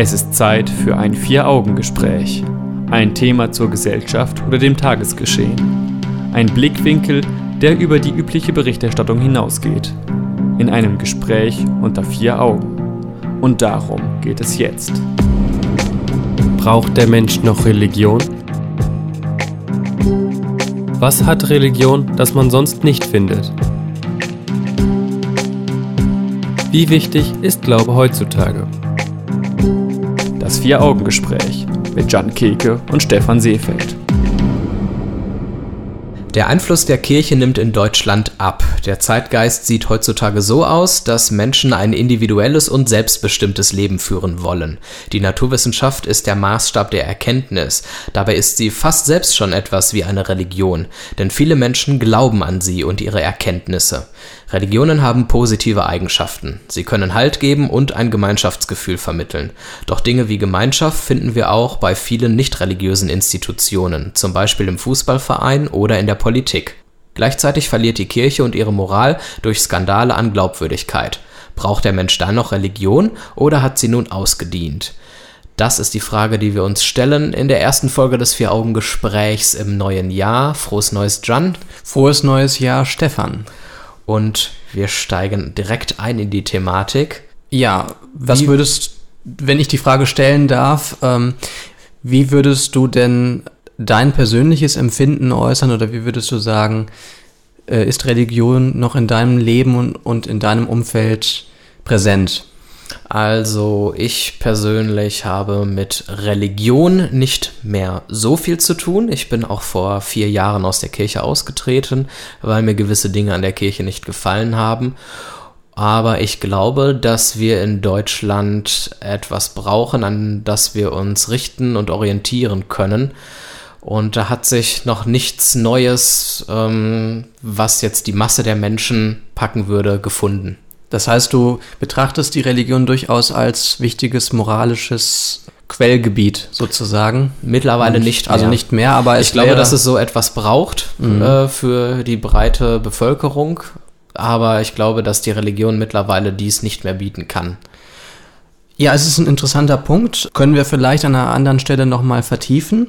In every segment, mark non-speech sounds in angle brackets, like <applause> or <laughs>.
Es ist Zeit für ein Vier-Augen-Gespräch. Ein Thema zur Gesellschaft oder dem Tagesgeschehen. Ein Blickwinkel, der über die übliche Berichterstattung hinausgeht. In einem Gespräch unter vier Augen. Und darum geht es jetzt. Braucht der Mensch noch Religion? Was hat Religion, das man sonst nicht findet? Wie wichtig ist Glaube heutzutage? Das Vier-Augen-Gespräch mit Jan Keke und Stefan Seefeld. Der Einfluss der Kirche nimmt in Deutschland ab. Der Zeitgeist sieht heutzutage so aus, dass Menschen ein individuelles und selbstbestimmtes Leben führen wollen. Die Naturwissenschaft ist der Maßstab der Erkenntnis. Dabei ist sie fast selbst schon etwas wie eine Religion, denn viele Menschen glauben an sie und ihre Erkenntnisse. Religionen haben positive Eigenschaften. Sie können Halt geben und ein Gemeinschaftsgefühl vermitteln. Doch Dinge wie Gemeinschaft finden wir auch bei vielen nicht religiösen Institutionen, zum Beispiel im Fußballverein oder in der Politik. Gleichzeitig verliert die Kirche und ihre Moral durch Skandale an Glaubwürdigkeit. Braucht der Mensch dann noch Religion oder hat sie nun ausgedient? Das ist die Frage, die wir uns stellen in der ersten Folge des Vier-Augen-Gesprächs im neuen Jahr. Frohes neues Jan. Frohes neues Jahr, Stefan. Und wir steigen direkt ein in die Thematik. Ja, was wie, würdest, wenn ich die Frage stellen darf, ähm, wie würdest du denn dein persönliches Empfinden äußern oder wie würdest du sagen, äh, ist Religion noch in deinem Leben und, und in deinem Umfeld präsent? Also ich persönlich habe mit Religion nicht mehr so viel zu tun. Ich bin auch vor vier Jahren aus der Kirche ausgetreten, weil mir gewisse Dinge an der Kirche nicht gefallen haben. Aber ich glaube, dass wir in Deutschland etwas brauchen, an das wir uns richten und orientieren können. Und da hat sich noch nichts Neues, ähm, was jetzt die Masse der Menschen packen würde, gefunden. Das heißt, du betrachtest die Religion durchaus als wichtiges moralisches Quellgebiet sozusagen. Mittlerweile nicht. Also mehr. Nicht mehr, aber ich glaube, dass es so etwas braucht mhm. äh, für die breite Bevölkerung. Aber ich glaube, dass die Religion mittlerweile dies nicht mehr bieten kann. Ja, es ist ein interessanter Punkt. Können wir vielleicht an einer anderen Stelle nochmal vertiefen.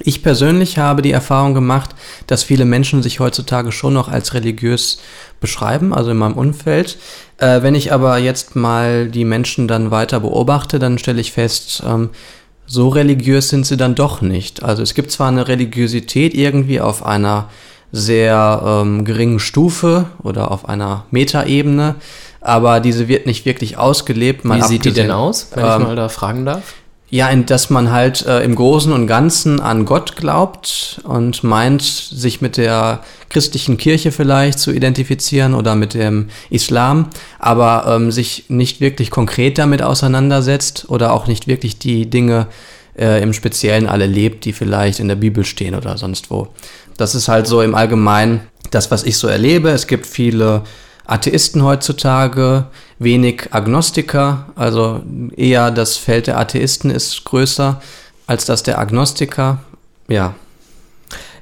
Ich persönlich habe die Erfahrung gemacht, dass viele Menschen sich heutzutage schon noch als religiös beschreiben, also in meinem Umfeld. Äh, wenn ich aber jetzt mal die Menschen dann weiter beobachte, dann stelle ich fest, ähm, so religiös sind sie dann doch nicht. Also es gibt zwar eine Religiosität irgendwie auf einer sehr ähm, geringen Stufe oder auf einer Metaebene, aber diese wird nicht wirklich ausgelebt. Wie sieht die denn aus, wenn ähm, ich mal da fragen darf? Ja, in, dass man halt äh, im Großen und Ganzen an Gott glaubt und meint, sich mit der christlichen Kirche vielleicht zu identifizieren oder mit dem Islam, aber ähm, sich nicht wirklich konkret damit auseinandersetzt oder auch nicht wirklich die Dinge äh, im Speziellen alle lebt, die vielleicht in der Bibel stehen oder sonst wo. Das ist halt so im Allgemeinen das, was ich so erlebe. Es gibt viele Atheisten heutzutage, wenig Agnostiker, also eher das Feld der Atheisten ist größer als das der Agnostiker. Ja.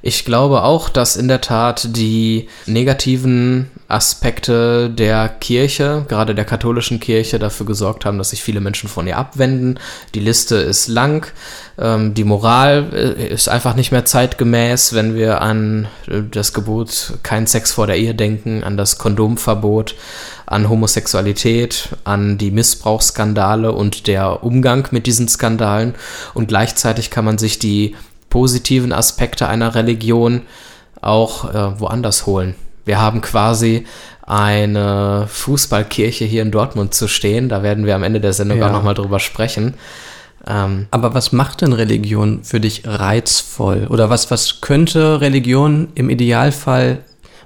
Ich glaube auch, dass in der Tat die negativen Aspekte der Kirche, gerade der katholischen Kirche, dafür gesorgt haben, dass sich viele Menschen von ihr abwenden. Die Liste ist lang. Ähm, die Moral äh, ist einfach nicht mehr zeitgemäß, wenn wir an äh, das Gebot kein Sex vor der Ehe denken, an das Kondomverbot, an Homosexualität, an die Missbrauchsskandale und der Umgang mit diesen Skandalen. Und gleichzeitig kann man sich die positiven Aspekte einer Religion auch äh, woanders holen. Wir haben quasi eine Fußballkirche hier in Dortmund zu stehen. Da werden wir am Ende der Sendung ja. auch nochmal drüber sprechen. Ähm, Aber was macht denn Religion für dich reizvoll? Oder was, was könnte Religion im Idealfall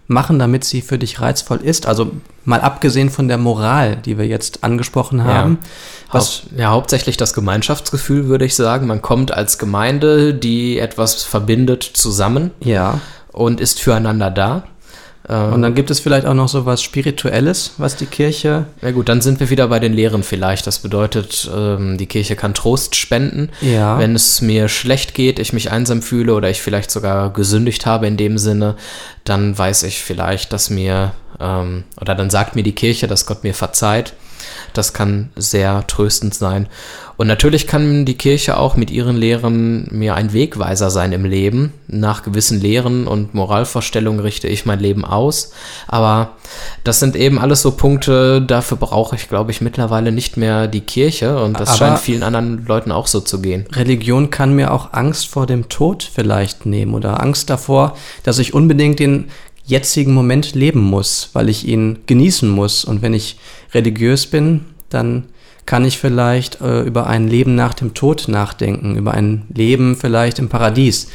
machen, damit sie für dich reizvoll ist? Also mal abgesehen von der Moral, die wir jetzt angesprochen haben. Ja. Was, ja, hauptsächlich das Gemeinschaftsgefühl, würde ich sagen. Man kommt als Gemeinde, die etwas verbindet, zusammen. Ja. Und ist füreinander da. Ähm, und dann gibt es vielleicht auch noch so was Spirituelles, was die Kirche. Ja gut, dann sind wir wieder bei den Lehren vielleicht. Das bedeutet, ähm, die Kirche kann Trost spenden. Ja. Wenn es mir schlecht geht, ich mich einsam fühle oder ich vielleicht sogar gesündigt habe in dem Sinne, dann weiß ich vielleicht, dass mir, ähm, oder dann sagt mir die Kirche, dass Gott mir verzeiht. Das kann sehr tröstend sein. Und natürlich kann die Kirche auch mit ihren Lehren mir ein Wegweiser sein im Leben. Nach gewissen Lehren und Moralvorstellungen richte ich mein Leben aus. Aber das sind eben alles so Punkte, dafür brauche ich, glaube ich, mittlerweile nicht mehr die Kirche. Und das Aber scheint vielen anderen Leuten auch so zu gehen. Religion kann mir auch Angst vor dem Tod vielleicht nehmen oder Angst davor, dass ich unbedingt den jetzigen Moment leben muss, weil ich ihn genießen muss. Und wenn ich religiös bin, dann kann ich vielleicht äh, über ein Leben nach dem Tod nachdenken, über ein Leben vielleicht im Paradies.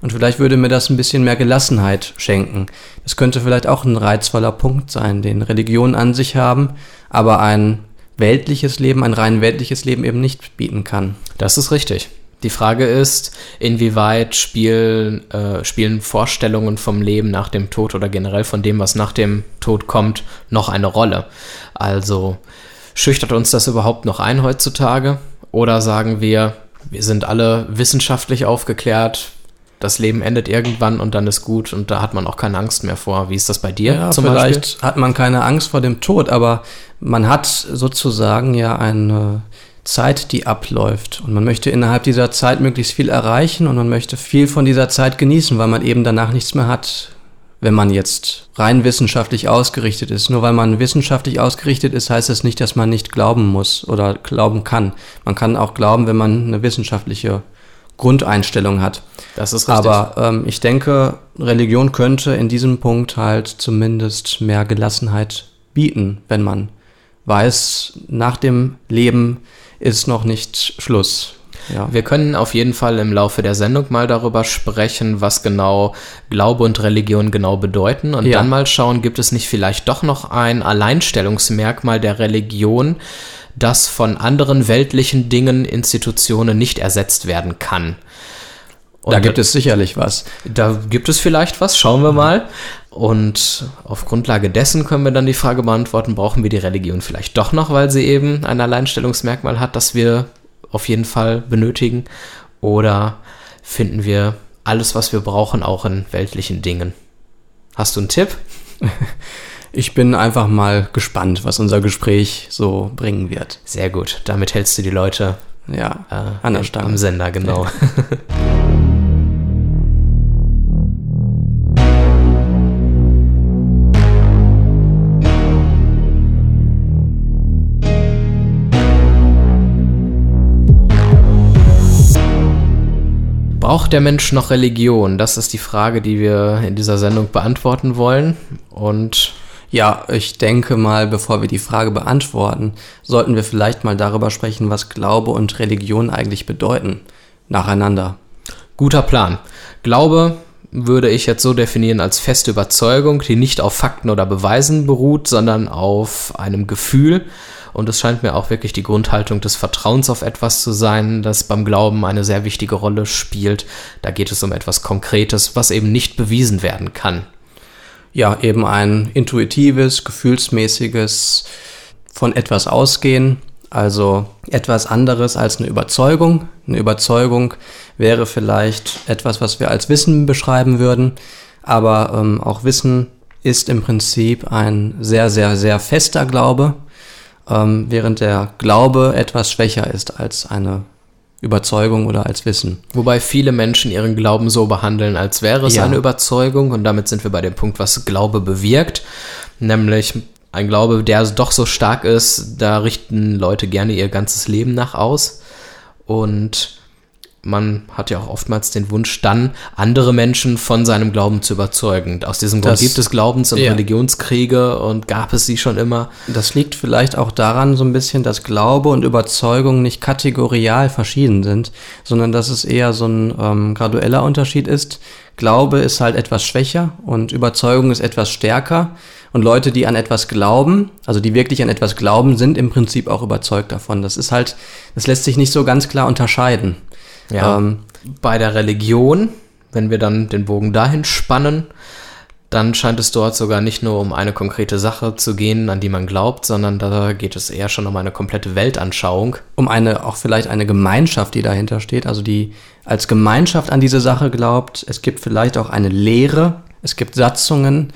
Und vielleicht würde mir das ein bisschen mehr Gelassenheit schenken. Das könnte vielleicht auch ein reizvoller Punkt sein, den Religionen an sich haben, aber ein weltliches Leben, ein rein weltliches Leben eben nicht bieten kann. Das ist richtig. Die Frage ist, inwieweit spielen, äh, spielen Vorstellungen vom Leben nach dem Tod oder generell von dem, was nach dem Tod kommt, noch eine Rolle? Also schüchtert uns das überhaupt noch ein heutzutage? Oder sagen wir, wir sind alle wissenschaftlich aufgeklärt, das Leben endet irgendwann und dann ist gut und da hat man auch keine Angst mehr vor. Wie ist das bei dir Ja, zum vielleicht Beispiel? hat man keine Angst vor dem Tod, aber man hat sozusagen ja eine Zeit, die abläuft. Und man möchte innerhalb dieser Zeit möglichst viel erreichen und man möchte viel von dieser Zeit genießen, weil man eben danach nichts mehr hat, wenn man jetzt rein wissenschaftlich ausgerichtet ist. Nur weil man wissenschaftlich ausgerichtet ist, heißt das nicht, dass man nicht glauben muss oder glauben kann. Man kann auch glauben, wenn man eine wissenschaftliche Grundeinstellung hat. Das ist richtig. Aber ähm, ich denke, Religion könnte in diesem Punkt halt zumindest mehr Gelassenheit bieten, wenn man weiß, nach dem Leben ist noch nicht Schluss. Ja. Wir können auf jeden Fall im Laufe der Sendung mal darüber sprechen, was genau Glaube und Religion genau bedeuten und Ja. dann mal schauen, gibt es nicht vielleicht doch noch ein Alleinstellungsmerkmal der Religion, das von anderen weltlichen Dingen, Institutionen nicht ersetzt werden kann. Da gibt es sicherlich was. Da gibt es vielleicht was, schauen wir mal. Und auf Grundlage dessen können wir dann die Frage beantworten, brauchen wir die Religion vielleicht doch noch, weil sie eben ein Alleinstellungsmerkmal hat, das wir auf jeden Fall benötigen? Oder finden wir alles, was wir brauchen, auch in weltlichen Dingen? Hast du einen Tipp? <laughs> Ich bin einfach mal gespannt, was unser Gespräch so bringen wird. Sehr gut, damit hältst du die Leute Ja, äh, am. Sender, genau. <laughs> Braucht der Mensch noch Religion? Das ist die Frage, die wir in dieser Sendung beantworten wollen. Und Ja, ich denke mal, bevor wir die Frage beantworten, sollten wir vielleicht mal darüber sprechen, was Glaube und Religion eigentlich bedeuten. Nacheinander. Guter Plan. Glaube würde ich jetzt so definieren als feste Überzeugung, die nicht auf Fakten oder Beweisen beruht, sondern auf einem Gefühl. Und es scheint mir auch wirklich die Grundhaltung des Vertrauens auf etwas zu sein, das beim Glauben eine sehr wichtige Rolle spielt. Da geht es um etwas Konkretes, was eben nicht bewiesen werden kann. Ja, eben ein intuitives, gefühlsmäßiges von etwas ausgehen, also etwas anderes als eine Überzeugung. Eine Überzeugung wäre vielleicht etwas, was wir als Wissen beschreiben würden, aber ähm, auch Wissen ist im Prinzip ein sehr, sehr, sehr fester Glaube, ähm, während der Glaube etwas schwächer ist als eine Überzeugung oder als Wissen. Wobei viele Menschen ihren Glauben so behandeln, als wäre es Ja. eine Überzeugung. Und damit sind wir bei dem Punkt, was Glaube bewirkt. Nämlich ein Glaube, der doch so stark ist, da richten Leute gerne ihr ganzes Leben nach aus. Und man hat ja auch oftmals den Wunsch, dann andere Menschen von seinem Glauben zu überzeugen. Aus diesem Grund gibt es Glaubens- und ja. Religionskriege und gab es sie schon immer. Das liegt vielleicht auch daran so ein bisschen, dass Glaube und Überzeugung nicht kategorial verschieden sind, sondern dass es eher so ein ähm, gradueller Unterschied ist. Glaube ist halt etwas schwächer und Überzeugung ist etwas stärker. Und Leute, die an etwas glauben, also die wirklich an etwas glauben, sind im Prinzip auch überzeugt davon. Das ist halt, das lässt sich nicht so ganz klar unterscheiden. Ja. Ähm, Bei der Religion, wenn wir dann den Bogen dahin spannen, dann scheint es dort sogar nicht nur um eine konkrete Sache zu gehen, an die man glaubt, sondern da geht es eher schon um eine komplette Weltanschauung. um eine, auch vielleicht eine Gemeinschaft, die dahinter steht, also die als Gemeinschaft an diese Sache glaubt. Es gibt vielleicht auch eine Lehre, es gibt Satzungen.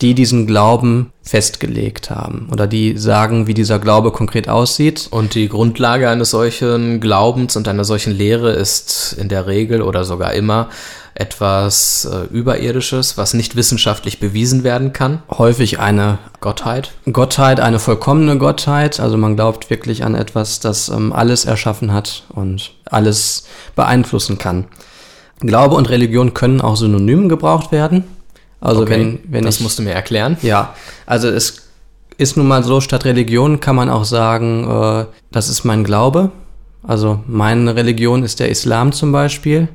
Die diesen Glauben festgelegt haben oder die sagen, wie dieser Glaube konkret aussieht. Und die Grundlage eines solchen Glaubens und einer solchen Lehre ist in der Regel oder sogar immer etwas äh, Überirdisches, was nicht wissenschaftlich bewiesen werden kann. Häufig eine Gottheit. Gottheit, eine vollkommene Gottheit. Also man glaubt wirklich an etwas, das ähm, alles erschaffen hat und alles beeinflussen kann. Glaube und Religion können auch synonym gebraucht werden. Also okay, wenn, wenn das ich, musst du mir erklären. Ja, also es ist nun mal so, statt Religion kann man auch sagen, äh, das ist mein Glaube. Also meine Religion ist der Islam zum Beispiel.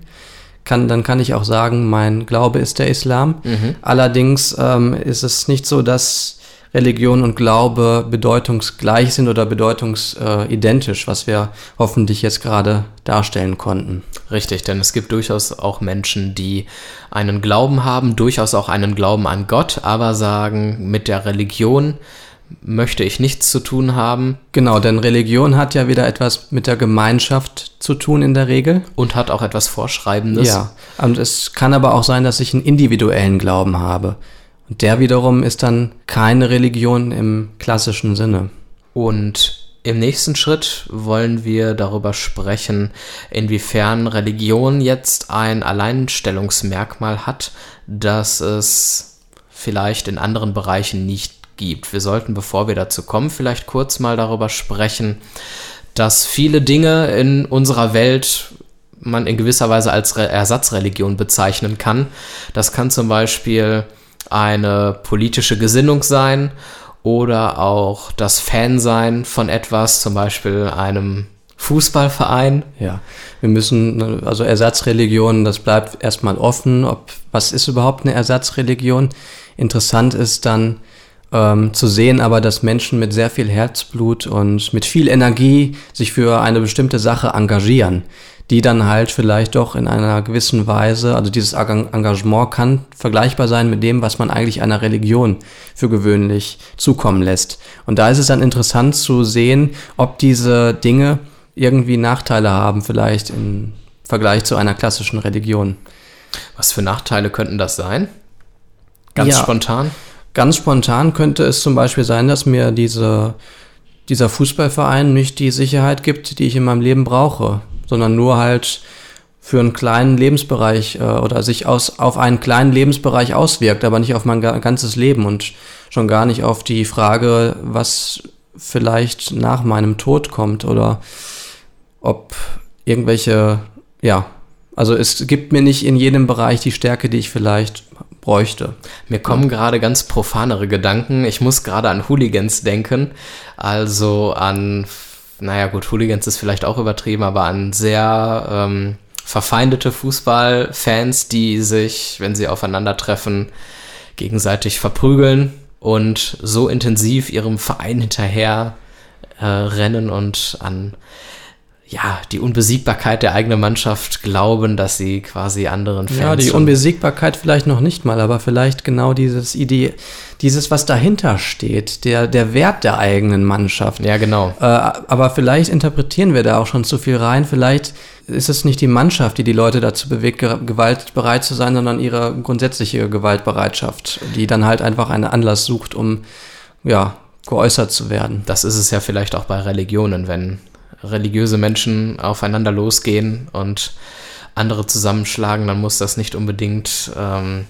Kann, dann kann ich auch sagen, mein Glaube ist der Islam. Mhm. Allerdings ähm, ist es nicht so, dass Religion und Glaube bedeutungsgleich sind oder bedeutungsidentisch, was wir hoffentlich jetzt gerade darstellen konnten. Richtig, denn es gibt durchaus auch Menschen, die einen Glauben haben, durchaus auch einen Glauben an Gott, aber sagen, mit der Religion möchte ich nichts zu tun haben. Genau, denn Religion hat ja wieder etwas mit der Gemeinschaft zu tun in der Regel. Und hat auch etwas Vorschreibendes. Ja, und es kann aber auch sein, dass ich einen individuellen Glauben habe. Und der wiederum ist dann keine Religion im klassischen Sinne. Und im nächsten Schritt wollen wir darüber sprechen, inwiefern Religion jetzt ein Alleinstellungsmerkmal hat, das es vielleicht in anderen Bereichen nicht gibt. Wir sollten, bevor wir dazu kommen, vielleicht kurz mal darüber sprechen, dass viele Dinge in unserer Welt man in gewisser Weise als Ersatzreligion bezeichnen kann. Das kann zum Beispiel eine politische Gesinnung sein oder auch das Fansein von etwas, zum Beispiel einem Fußballverein. Ja, wir müssen, also Ersatzreligionen, das bleibt erstmal offen. Ob, was ist überhaupt eine Ersatzreligion? Interessant ist dann ähm, zu sehen, aber dass Menschen mit sehr viel Herzblut und mit viel Energie sich für eine bestimmte Sache engagieren die dann halt vielleicht doch in einer gewissen Weise, also dieses Engagement kann vergleichbar sein mit dem, was man eigentlich einer Religion für gewöhnlich zukommen lässt. Und da ist es dann interessant zu sehen, ob diese Dinge irgendwie Nachteile haben, vielleicht im Vergleich zu einer klassischen Religion. Was für Nachteile könnten das sein? Ganz ja, spontan? Ganz spontan könnte es zum Beispiel sein, dass mir diese, dieser Fußballverein nicht die Sicherheit gibt, die ich in meinem Leben brauche sondern nur halt für einen kleinen Lebensbereich äh, oder sich aus, auf einen kleinen Lebensbereich auswirkt, aber nicht auf mein ganzes Leben und schon gar nicht auf die Frage, was vielleicht nach meinem Tod kommt oder ob irgendwelche, ja, also es gibt mir nicht in jedem Bereich die Stärke, die ich vielleicht bräuchte. Mir kommen gerade ganz profanere Gedanken. Ich muss gerade an Hooligans denken, also an naja gut, Hooligans ist vielleicht auch übertrieben, aber an sehr ähm, verfeindete Fußballfans, die sich, wenn sie aufeinandertreffen, gegenseitig verprügeln und so intensiv ihrem Verein hinterher äh, rennen und an ja, die Unbesiegbarkeit der eigenen Mannschaft glauben, dass sie quasi anderen Fans. Ja, die Unbesiegbarkeit vielleicht noch nicht mal, aber vielleicht genau dieses Idee, dieses, was dahinter steht, der, der Wert der eigenen Mannschaft. Ja, genau. Äh, aber vielleicht interpretieren wir da auch schon zu viel rein. Vielleicht ist es nicht die Mannschaft, die die Leute dazu bewegt, gewaltbereit zu sein, sondern ihre grundsätzliche Gewaltbereitschaft, die dann halt einfach einen Anlass sucht, um, ja, geäußert zu werden. Das ist es ja vielleicht auch bei Religionen, wenn religiöse Menschen aufeinander losgehen und andere zusammenschlagen, dann muss das nicht unbedingt ähm,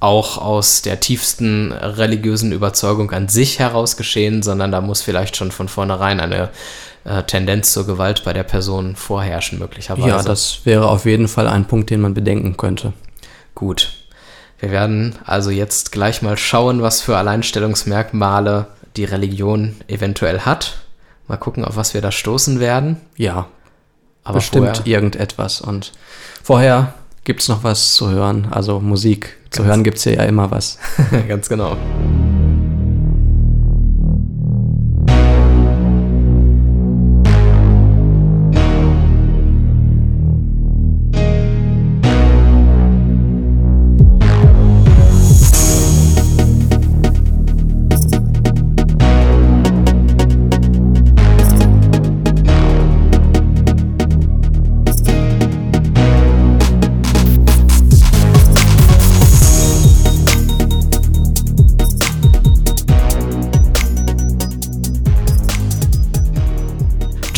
auch aus der tiefsten religiösen Überzeugung an sich heraus geschehen, sondern da muss vielleicht schon von vornherein eine äh, Tendenz zur Gewalt bei der Person vorherrschen, möglicherweise. Ja, das wäre auf jeden Fall ein Punkt, den man bedenken könnte. Gut. Wir werden also jetzt gleich mal schauen, was für Alleinstellungsmerkmale die Religion eventuell hat Mal gucken, auf was wir da stoßen werden. Ja, aber bestimmt vorher. irgendetwas. Und vorher gibt es noch was zu hören. Also Musik. Ganz zu hören gibt es ja immer was. <laughs> Ganz genau.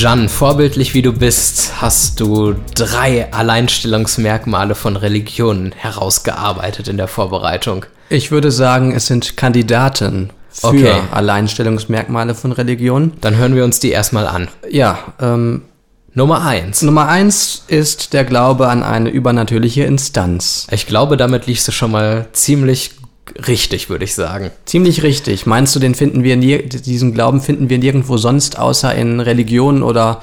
Jan, vorbildlich wie du bist, hast du drei Alleinstellungsmerkmale von Religionen herausgearbeitet in der Vorbereitung. Ich würde sagen, es sind Kandidaten für Okay. Alleinstellungsmerkmale von Religionen. Dann hören wir uns die erstmal an. Ja, ähm, Nummer eins. Nummer eins ist der Glaube an eine übernatürliche Instanz. Ich glaube, damit liegst du schon mal ziemlich richtig, würde ich sagen. Ziemlich richtig. Meinst du, den finden wir nie, diesen Glauben finden wir nirgendwo sonst, außer in Religionen oder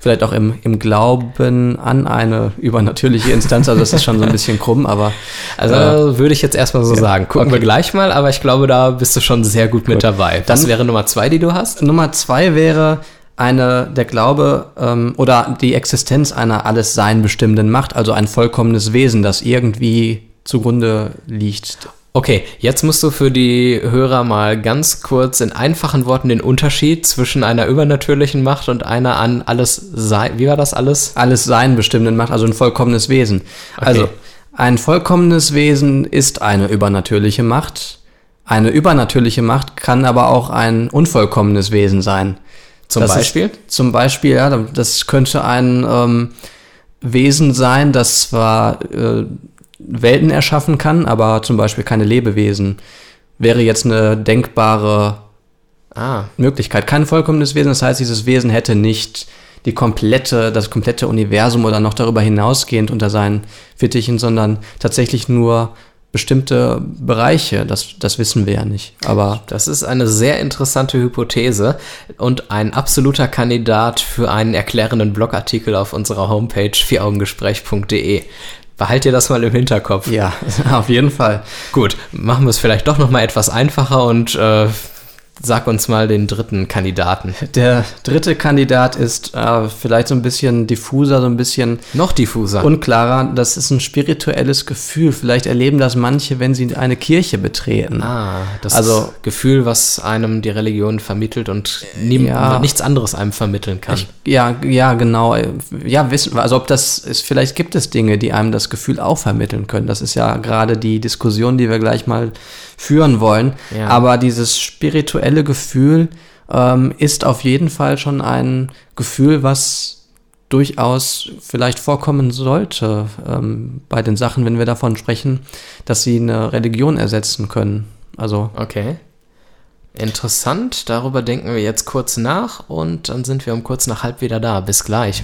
vielleicht auch im, im Glauben an eine übernatürliche Instanz? Also das ist schon so ein bisschen krumm, aber Also äh, würde ich jetzt erstmal so sagen. Gucken wir Okay. gleich mal, aber ich glaube, da bist du schon sehr gut mit dabei. Was wäre Nummer zwei, die du hast? Nummer zwei wäre eine, der Glaube ähm, oder die Existenz einer alles Sein bestimmenden Macht, also ein vollkommenes Wesen, das irgendwie zugrunde liegt. Okay, jetzt musst du für die Hörer mal ganz kurz in einfachen Worten den Unterschied zwischen einer übernatürlichen Macht und einer an alles sei. Wie war das alles? Alles Sein bestimmenden Macht, also ein vollkommenes Wesen. Also ein vollkommenes Wesen ist eine übernatürliche Macht. Eine übernatürliche Macht kann aber auch ein unvollkommenes Wesen sein. Zum Das ist- Beispiel? Zum Beispiel, ja, das könnte ein ähm, Wesen sein, das zwar äh, Welten erschaffen kann, aber zum Beispiel keine Lebewesen. Wäre jetzt eine denkbare Ah, Möglichkeit. Kein vollkommenes Wesen, das heißt, dieses Wesen hätte nicht die komplette, das komplette Universum oder noch darüber hinausgehend unter seinen Fittichen, sondern tatsächlich nur bestimmte Bereiche. Das, das wissen wir ja nicht. Aber das ist eine sehr interessante Hypothese und ein absoluter Kandidat für einen erklärenden Blogartikel auf unserer Homepage vieraugengespräch.de. Behalt dir das mal im Hinterkopf. ja, <laughs> auf jeden Fall. Gut, machen wir es vielleicht doch noch mal etwas einfacher und äh, sag uns mal den dritten Kandidaten. Der dritte Kandidat ist äh, vielleicht so ein bisschen diffuser, so ein bisschen Noch diffuser. unklarer. Das ist ein spirituelles Gefühl. Vielleicht erleben das manche, wenn sie eine Kirche betreten. ah, das Also- Gefühl, was einem die Religion vermittelt und niem- Ja. nichts anderes einem vermitteln kann. Ja, ja, genau. Ja, wissen wir, also ob das ist, vielleicht gibt es Dinge, die einem das Gefühl auch vermitteln können. Das ist ja gerade die Diskussion, die wir gleich mal führen wollen. Ja. Aber dieses spirituelle Gefühl ähm, ist auf jeden Fall schon ein Gefühl, was durchaus vielleicht vorkommen sollte ähm, bei den Sachen, wenn wir davon sprechen, dass sie eine Religion ersetzen können. Also Okay. Interessant, darüber denken wir jetzt kurz nach und dann sind wir um kurz nach halb wieder da. Bis gleich.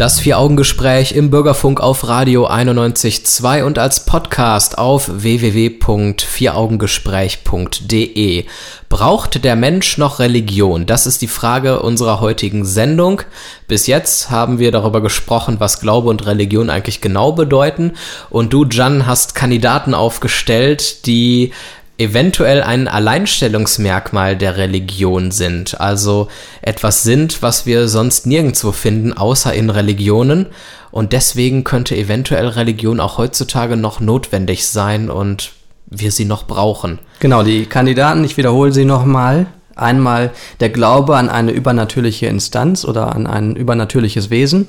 Das Vier-Augen-Gespräch im Bürgerfunk auf Radio 91.2 und als Podcast auf www.vieraugengespräch.de. Braucht der Mensch noch Religion? Das ist die Frage unserer heutigen Sendung. Bis jetzt haben wir darüber gesprochen, was Glaube und Religion eigentlich genau bedeuten. Und du, Jan, hast Kandidaten aufgestellt, die eventuell ein Alleinstellungsmerkmal der Religion sind, also etwas sind, was wir sonst nirgendwo finden, außer in Religionen. Und deswegen könnte eventuell Religion auch heutzutage noch notwendig sein und wir sie noch brauchen. Genau, die Kandidaten, ich wiederhole sie nochmal. Einmal der Glaube an eine übernatürliche Instanz oder an ein übernatürliches Wesen.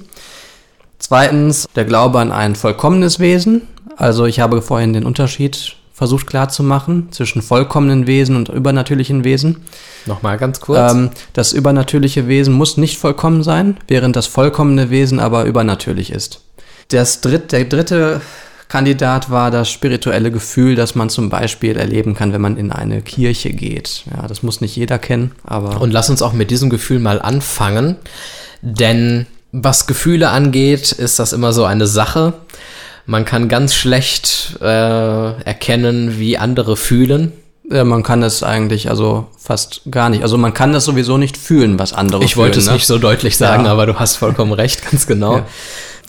Zweitens der Glaube an ein vollkommenes Wesen. Also ich habe vorhin den Unterschied versucht klarzumachen zwischen vollkommenen Wesen und übernatürlichen Wesen. Nochmal ganz kurz. Ähm, das übernatürliche Wesen muss nicht vollkommen sein, während das vollkommene Wesen aber übernatürlich ist. Das dritt, der dritte Kandidat war das spirituelle Gefühl, das man zum Beispiel erleben kann, wenn man in eine Kirche geht. Ja, das muss nicht jeder kennen, aber Und lass uns auch mit diesem Gefühl mal anfangen, denn was Gefühle angeht, ist das immer so eine Sache. Man kann ganz schlecht äh, erkennen, wie andere fühlen. äh, man kann es eigentlich also fast gar nicht. Also man kann das sowieso nicht fühlen, was andere Ich fühlen. wollte es ne? nicht so deutlich sagen, Ja. aber du hast vollkommen recht, ganz genau. Ja.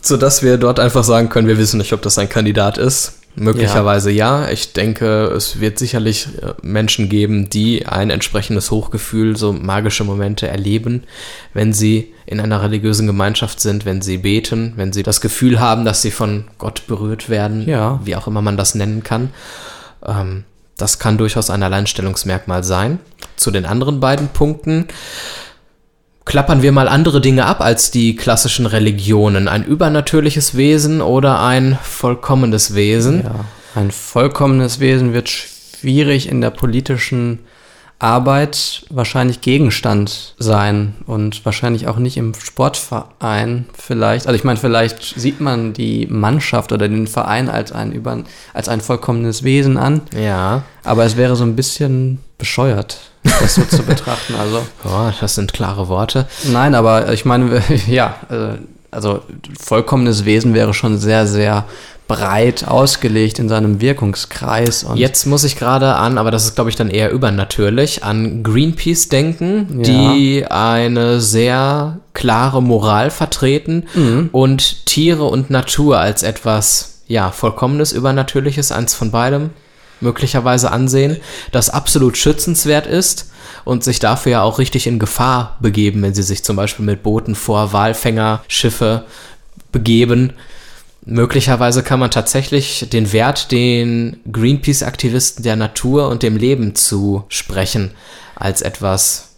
Sodass wir dort einfach sagen können, wir wissen nicht, ob das ein Kandidat ist. Möglicherweise ja. Ich denke, es wird sicherlich äh, Menschen geben, die ein entsprechendes Hochgefühl, so magische Momente erleben, wenn sie in einer religiösen Gemeinschaft sind, wenn sie beten, wenn sie das Gefühl haben, dass sie von Gott berührt werden, Ja. wie auch immer man das nennen kann. Ähm, das kann durchaus ein Alleinstellungsmerkmal sein. Zu den anderen beiden Punkten klappern wir mal andere Dinge ab als die klassischen Religionen. Ein übernatürliches Wesen oder ein vollkommenes Wesen. Ja. Ein vollkommenes Wesen wird schwierig in der politischen Arbeit wahrscheinlich Gegenstand sein und wahrscheinlich auch nicht im Sportverein vielleicht. Also ich meine, vielleicht sieht man die Mannschaft oder den Verein als ein, über, als ein vollkommenes Wesen an. Ja. Aber es wäre so ein bisschen bescheuert, das so zu betrachten. Also. <laughs> Oh, das sind klare Worte. Nein, aber ich meine, <laughs> ja, äh, also vollkommenes Wesen wäre schon sehr, sehr breit ausgelegt in seinem Wirkungskreis. Und Jetzt muss ich gerade an, aber das ist, glaube ich, dann eher übernatürlich, an Greenpeace denken, Ja. die eine sehr klare Moral vertreten Mhm. und Tiere und Natur als etwas, ja, vollkommenes, übernatürliches, eins von beidem möglicherweise ansehen, das absolut schützenswert ist und sich dafür ja auch richtig in Gefahr begeben, wenn sie sich zum Beispiel mit Booten vor Walfängerschiffe begeben. Möglicherweise kann man tatsächlich den Wert den Greenpeace-Aktivisten der Natur und dem Leben zusprechen als etwas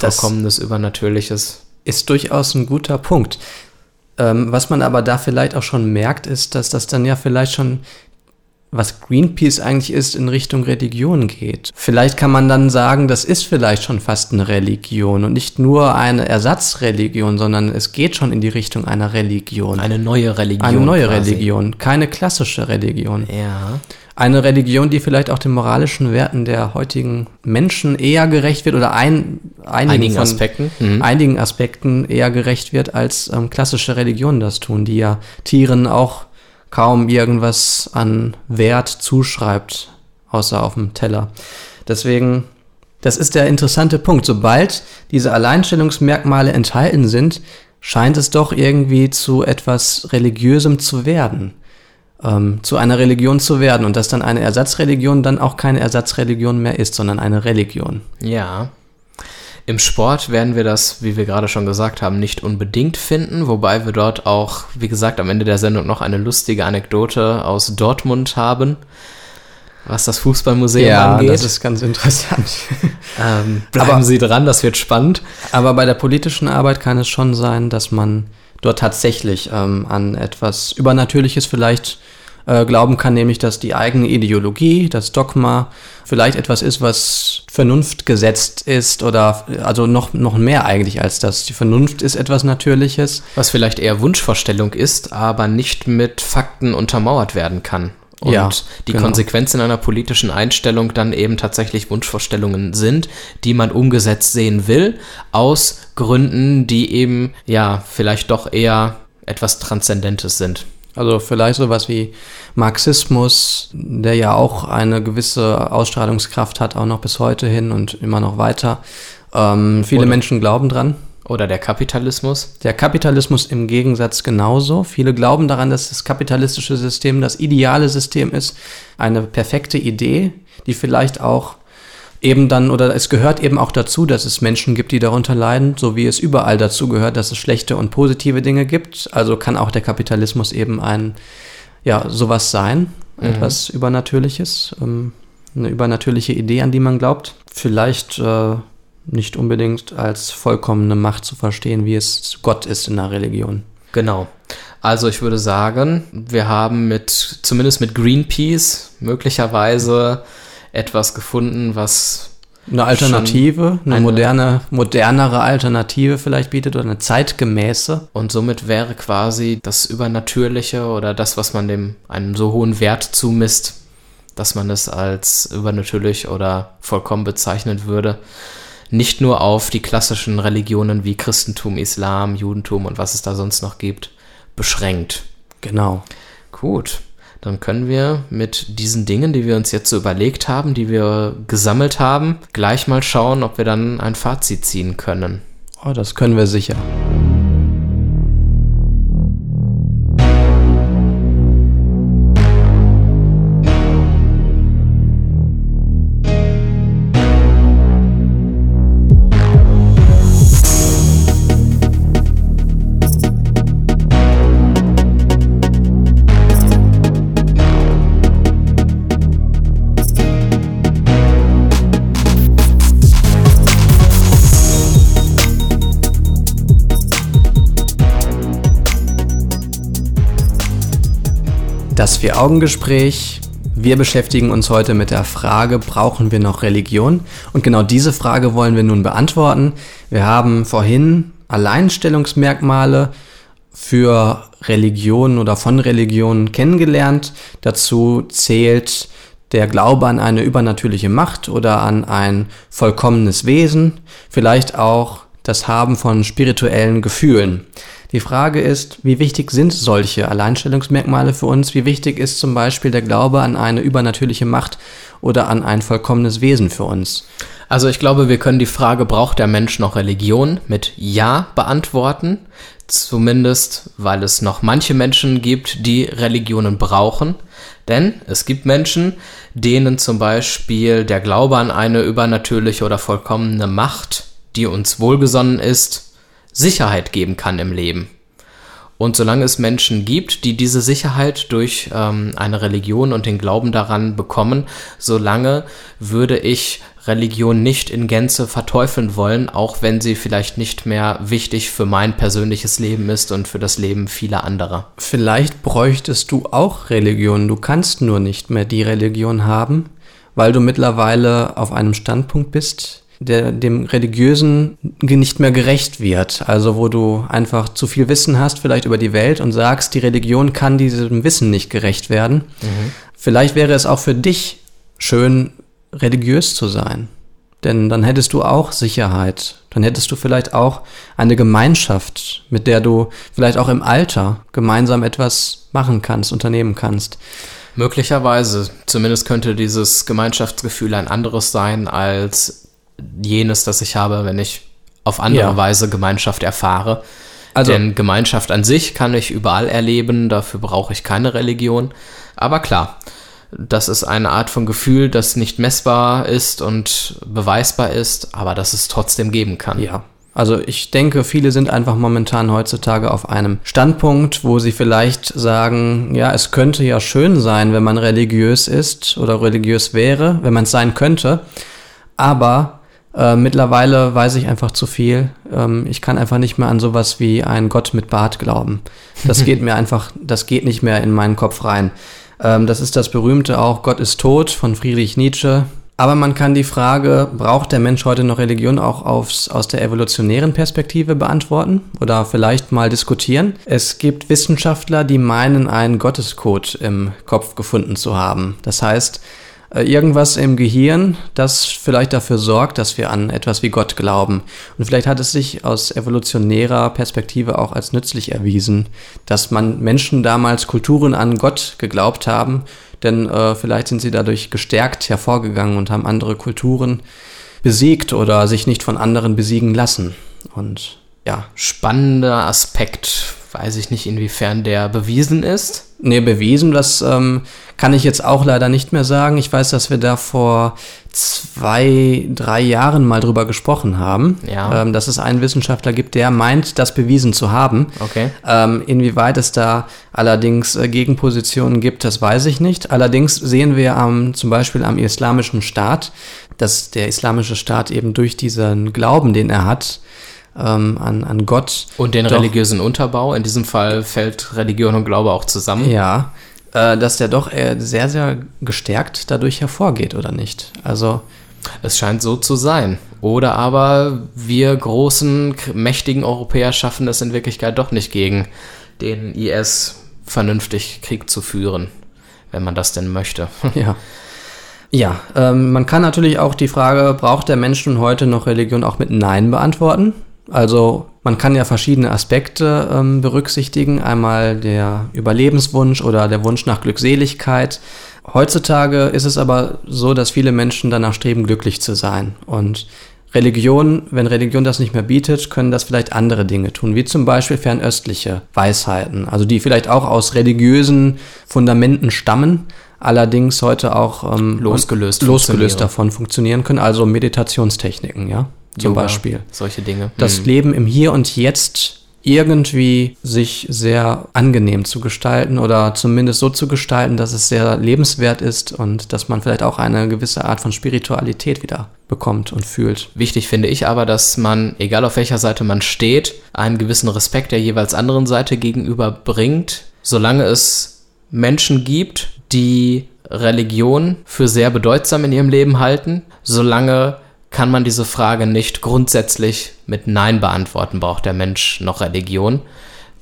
Das- vollkommenes, übernatürliches. ist durchaus ein guter Punkt. Ähm, was man aber da vielleicht auch schon merkt, ist, dass das dann ja vielleicht schon, was Greenpeace eigentlich ist, in Richtung Religion geht. Vielleicht kann man dann sagen, das ist vielleicht schon fast eine Religion und nicht nur eine Ersatzreligion, sondern es geht schon in die Richtung einer Religion. Eine neue Religion. Eine neue quasi. Religion, keine klassische Religion. Ja. Eine Religion, die vielleicht auch den moralischen Werten der heutigen Menschen eher gerecht wird oder ein, einigen, Einigen von, Aspekten. Mhm. einigen Aspekten eher gerecht wird, als ähm, klassische Religionen das tun, die ja Tieren auch kaum irgendwas an Wert zuschreibt, außer auf dem Teller. Deswegen, das ist der interessante Punkt. Sobald diese Alleinstellungsmerkmale enthalten sind, scheint es doch irgendwie zu etwas Religiösem zu werden. Ähm, zu einer Religion zu werden und dass dann eine Ersatzreligion dann auch keine Ersatzreligion mehr ist, sondern eine Religion. Ja. Im Sport werden wir das, wie wir gerade schon gesagt haben, nicht unbedingt finden, wobei wir dort auch, wie gesagt, am Ende der Sendung noch eine lustige Anekdote aus Dortmund haben, was das Fußballmuseum angeht. das ist ganz interessant. <laughs> ähm, bleiben Aber- Sie dran, das wird spannend. Aber bei der politischen Arbeit kann es schon sein, dass man dort tatsächlich ähm, an etwas Übernatürliches vielleicht äh, glauben kann, nämlich dass die eigene Ideologie, das Dogma, vielleicht etwas ist, was vernunftgesetzt ist oder also noch, noch mehr eigentlich als das. Die Vernunft ist etwas Natürliches. Was vielleicht eher Wunschvorstellung ist, aber nicht mit Fakten untermauert werden kann. Und Ja, die genau. Konsequenzen einer politischen Einstellung dann eben tatsächlich Wunschvorstellungen sind, die man umgesetzt sehen will, aus Gründen, die eben ja vielleicht doch eher etwas Transzendentes sind. Also vielleicht sowas wie Marxismus, der ja auch eine gewisse Ausstrahlungskraft hat, auch noch bis heute hin und immer noch weiter. Ähm, viele Oder- Menschen glauben dran. Oder der Kapitalismus. Der Kapitalismus im Gegensatz genauso. Viele glauben daran, dass das kapitalistische System das ideale System ist. Eine perfekte Idee, die vielleicht auch eben dann, oder es gehört eben auch dazu, dass es Menschen gibt, die darunter leiden, so wie es überall dazu gehört, dass es schlechte und positive Dinge gibt. Also kann auch der Kapitalismus eben ein, ja, sowas sein, etwas Übernatürliches, ähm, eine übernatürliche Idee, an die man glaubt. Vielleicht äh, nicht unbedingt als vollkommene Macht zu verstehen, wie es Gott ist in der Religion. Genau. Also ich würde sagen, wir haben mit, zumindest mit Greenpeace, möglicherweise etwas gefunden, was Eine Alternative, eine, eine- moderne, modernere Alternative vielleicht bietet oder eine zeitgemäße. Und somit wäre quasi das Übernatürliche oder das, was man dem einen so hohen Wert zumisst, dass man es als übernatürlich oder vollkommen bezeichnen würde, nicht nur auf die klassischen Religionen wie Christentum, Islam, Judentum und was es da sonst noch gibt, beschränkt. Genau. Gut, dann können wir mit diesen Dingen, die wir uns jetzt so überlegt haben, die wir gesammelt haben, gleich mal schauen, ob wir dann ein Fazit ziehen können. Oh, das können wir sicher. Das Vier-Augen-Gespräch Wir beschäftigen uns heute mit der Frage, brauchen wir noch Religion? Und genau diese Frage wollen wir nun beantworten. Wir haben vorhin Alleinstellungsmerkmale für Religionen oder von Religionen kennengelernt. Dazu zählt der Glaube an eine übernatürliche Macht oder an ein vollkommenes Wesen, vielleicht auch das Haben von spirituellen Gefühlen. Die Frage ist, wie wichtig sind solche Alleinstellungsmerkmale für uns? Wie wichtig ist zum Beispiel der Glaube an eine übernatürliche Macht oder an ein vollkommenes Wesen für uns? Also ich glaube, wir können die Frage, braucht der Mensch noch Religion, mit Ja beantworten. Zumindest, weil es noch manche Menschen gibt, die Religionen brauchen. Denn es gibt Menschen, denen zum Beispiel der Glaube an eine übernatürliche oder vollkommene Macht, die uns wohlgesonnen ist, Sicherheit geben kann im Leben. Und solange es Menschen gibt, die diese Sicherheit durch ähm, eine Religion und den Glauben daran bekommen, solange würde ich Religion nicht in Gänze verteufeln wollen, auch wenn sie vielleicht nicht mehr wichtig für mein persönliches Leben ist und für das Leben vieler anderer. Vielleicht bräuchtest du auch Religion, du kannst nur nicht mehr die Religion haben, weil du mittlerweile auf einem Standpunkt bist, der dem Religiösen nicht mehr gerecht wird. Also wo du einfach zu viel Wissen hast, vielleicht über die Welt und sagst, die Religion kann diesem Wissen nicht gerecht werden. Mhm. Vielleicht wäre es auch für dich schön, religiös zu sein. Denn dann hättest du auch Sicherheit. Dann hättest du vielleicht auch eine Gemeinschaft, mit der du vielleicht auch im Alter gemeinsam etwas machen kannst, unternehmen kannst. Möglicherweise. Zumindest könnte dieses Gemeinschaftsgefühl ein anderes sein als jenes, das ich habe, wenn ich auf andere ja. Weise Gemeinschaft erfahre. Also, Denn Gemeinschaft an sich kann ich überall erleben, dafür brauche ich keine Religion. Aber klar, das ist eine Art von Gefühl, das nicht messbar ist und beweisbar ist, aber das es trotzdem geben kann. Ja. Also ich denke, viele sind einfach momentan heutzutage auf einem Standpunkt, wo sie vielleicht sagen, ja, es könnte ja schön sein, wenn man religiös ist oder religiös wäre, wenn man es sein könnte, aber äh, mittlerweile weiß ich einfach zu viel. Ähm, ich kann einfach nicht mehr an sowas wie einen Gott mit Bart glauben. Das <laughs> geht mir einfach, das geht nicht mehr in meinen Kopf rein. Ähm, das ist das berühmte auch Gott ist tot von Friedrich Nietzsche. Aber man kann die Frage, braucht der Mensch heute noch Religion, auch aufs, aus der evolutionären Perspektive beantworten oder vielleicht mal diskutieren. Es gibt Wissenschaftler, die meinen, einen Gottescode im Kopf gefunden zu haben. Das heißt, irgendwas im Gehirn, das vielleicht dafür sorgt, dass wir an etwas wie Gott glauben. Und vielleicht hat es sich aus evolutionärer Perspektive auch als nützlich erwiesen, dass man Menschen damals Kulturen an Gott geglaubt haben, denn äh, vielleicht sind sie dadurch gestärkt hervorgegangen und haben andere Kulturen besiegt oder sich nicht von anderen besiegen lassen. Und ja. Spannender Aspekt, weiß ich nicht, inwiefern der bewiesen ist. Nee, bewiesen, das ähm, kann ich jetzt auch leider nicht mehr sagen. Ich weiß, dass wir da vor zwei, drei Jahren mal drüber gesprochen haben, ja. ähm, dass es einen Wissenschaftler gibt, der meint, das bewiesen zu haben. Okay. Ähm, inwieweit es da allerdings äh, Gegenpositionen gibt, das weiß ich nicht. Allerdings sehen wir am, zum Beispiel am Islamischen Staat, dass der Islamische Staat eben durch diesen Glauben, den er hat, ähm, an, an Gott. Und den doch, religiösen Unterbau. In diesem Fall fällt Religion und Glaube auch zusammen. Ja, äh, dass der doch sehr, sehr gestärkt dadurch hervorgeht, oder nicht? Also. Es scheint so zu sein. Oder aber wir großen, mächtigen Europäer schaffen es in Wirklichkeit doch nicht gegen den IS vernünftig Krieg zu führen, wenn man das denn möchte. <laughs> Ja. Ja, ähm, man kann natürlich auch die Frage, braucht der Mensch nun heute noch Religion auch mit Nein beantworten? Also man kann ja verschiedene Aspekte ähm, berücksichtigen. Einmal der Überlebenswunsch oder der Wunsch nach Glückseligkeit. Heutzutage ist es aber so, dass viele Menschen danach streben, glücklich zu sein. Und Religion, wenn Religion das nicht mehr bietet, können das vielleicht andere Dinge tun, wie zum Beispiel fernöstliche Weisheiten, also die vielleicht auch aus religiösen Fundamenten stammen, allerdings heute auch ähm, losgelöst, losgelöst davon funktionieren können, also Meditationstechniken, ja zum Yoga, Beispiel. Solche Dinge. Das hm. Leben im Hier und Jetzt irgendwie sich sehr angenehm zu gestalten oder zumindest so zu gestalten, dass es sehr lebenswert ist und dass man vielleicht auch eine gewisse Art von Spiritualität wieder bekommt und fühlt. Wichtig finde ich aber, dass man, egal auf welcher Seite man steht, einen gewissen Respekt der jeweils anderen Seite gegenüber bringt, solange es Menschen gibt, die Religion für sehr bedeutsam in ihrem Leben halten. Solange kann man diese Frage nicht grundsätzlich mit Nein beantworten, braucht der Mensch noch Religion.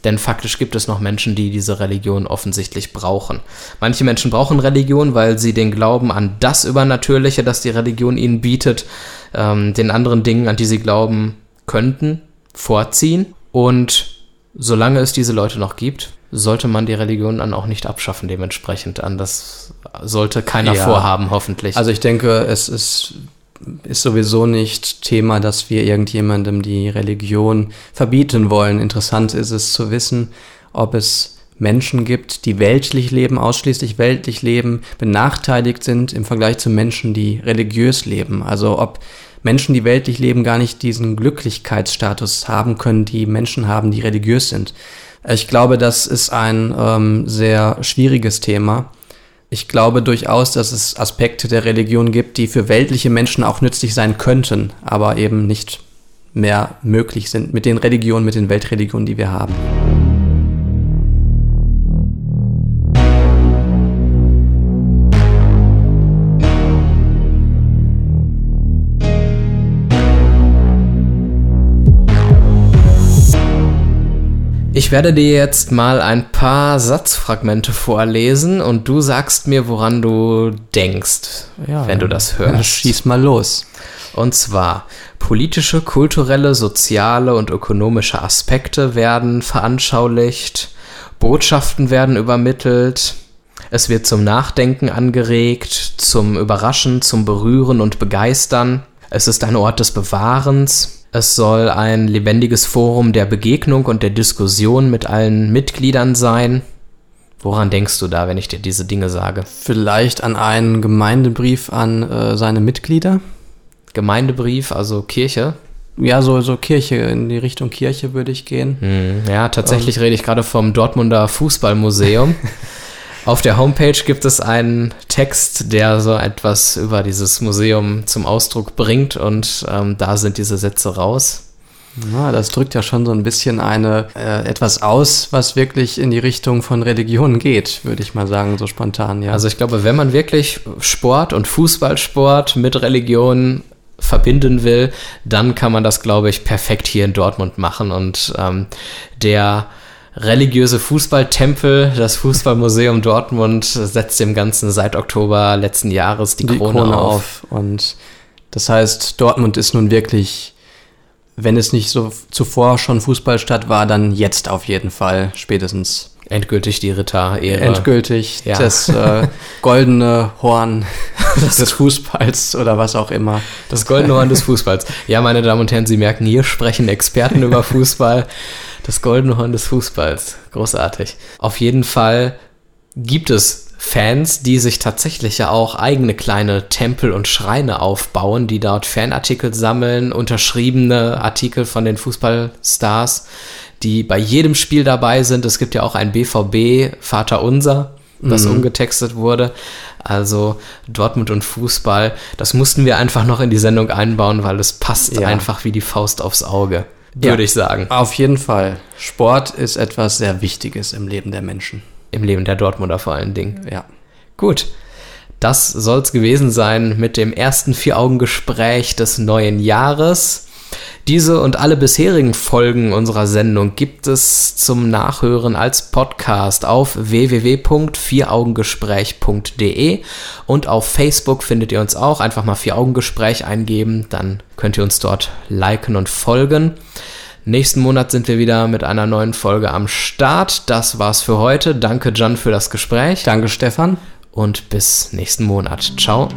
Denn faktisch gibt es noch Menschen, die diese Religion offensichtlich brauchen. Manche Menschen brauchen Religion, weil sie den Glauben an das Übernatürliche, das die Religion ihnen bietet, ähm, den anderen Dingen, an die sie glauben könnten, vorziehen. Und solange es diese Leute noch gibt, sollte man die Religion dann auch nicht abschaffen, dementsprechend. An das sollte keiner ja. vorhaben, hoffentlich. Also ich denke, es ist ist sowieso nicht Thema, dass wir irgendjemandem die Religion verbieten wollen. Interessant ist es zu wissen, ob es Menschen gibt, die weltlich leben, ausschließlich weltlich leben, benachteiligt sind im Vergleich zu Menschen, die religiös leben. Also ob Menschen, die weltlich leben, gar nicht diesen Glücklichkeitsstatus haben können, die Menschen haben, die religiös sind. Ich glaube, das ist ein ähm, sehr schwieriges Thema ich glaube durchaus, dass es Aspekte der Religion gibt, die für weltliche Menschen auch nützlich sein könnten, aber eben nicht mehr möglich sind mit den Religionen, mit den Weltreligionen, die wir haben. Ich werde dir jetzt mal ein paar Satzfragmente vorlesen und du sagst mir, woran du denkst, ja, wenn du das hörst. Schieß mal los. Und zwar, politische, kulturelle, soziale und ökonomische Aspekte werden veranschaulicht, Botschaften werden übermittelt, es wird zum Nachdenken angeregt, zum Überraschen, zum Berühren und Begeistern. Es ist ein Ort des Bewahrens, es soll ein lebendiges Forum der Begegnung und der Diskussion mit allen Mitgliedern sein. Woran denkst du da, wenn ich dir diese Dinge sage? Vielleicht an einen Gemeindebrief an äh, seine Mitglieder? Gemeindebrief, also Kirche? Ja, so, so Kirche, in die Richtung Kirche würde ich gehen. Hm, ja, tatsächlich ähm. rede ich gerade vom Dortmunder Fußballmuseum. <laughs> Auf der Homepage gibt es einen Text, der so etwas über dieses Museum zum Ausdruck bringt und ähm, da sind diese Sätze raus. Ja, das drückt ja schon so ein bisschen eine äh, etwas aus, was wirklich in die Richtung von Religion geht, würde ich mal sagen, so spontan, ja. Also ich glaube, wenn man wirklich Sport und Fußballsport mit Religion verbinden will, dann kann man das, glaube ich, perfekt hier in Dortmund machen. Und ähm, der religiöse Fußballtempel, das Fußballmuseum <laughs> Dortmund setzt dem Ganzen seit Oktober letzten Jahres die, die Krone, Krone auf. auf. Und das heißt, Dortmund ist nun wirklich, wenn es nicht so zuvor schon Fußballstadt war, dann jetzt auf jeden Fall spätestens. Endgültig die Ritter-Ehre. Endgültig ja. das äh, <laughs> goldene Horn <laughs> des Fußballs oder was auch immer. Das goldene Horn des Fußballs. Ja, meine Damen und Herren, Sie merken, hier sprechen Experten über Fußball. Das goldene Horn des Fußballs. Großartig. Auf jeden Fall gibt es Fans, die sich tatsächlich ja auch eigene kleine Tempel und Schreine aufbauen, die dort Fanartikel sammeln, unterschriebene Artikel von den Fußballstars, die bei jedem Spiel dabei sind. Es gibt ja auch ein BVB Vater Unser, das mhm. umgetextet wurde. Also Dortmund und Fußball, das mussten wir einfach noch in die Sendung einbauen, weil es passt ja. einfach wie die Faust aufs Auge würde ja, ich sagen. Auf jeden Fall. Sport ist etwas sehr Wichtiges im Leben der Menschen. Im Leben der Dortmunder vor allen Dingen. Ja. Gut. Das soll es gewesen sein mit dem ersten Vier-Augen-Gespräch des neuen Jahres. Diese und alle bisherigen Folgen unserer Sendung gibt es zum Nachhören als Podcast auf www.vieraugengespräch.de und auf Facebook findet ihr uns auch. Einfach mal Vier-Augen-Gespräch eingeben, dann könnt ihr uns dort liken und folgen. Nächsten Monat sind wir wieder mit einer neuen Folge am Start. Das war's für heute. Danke, Jan, für das Gespräch. Danke, Stefan. Und bis nächsten Monat. Ciao.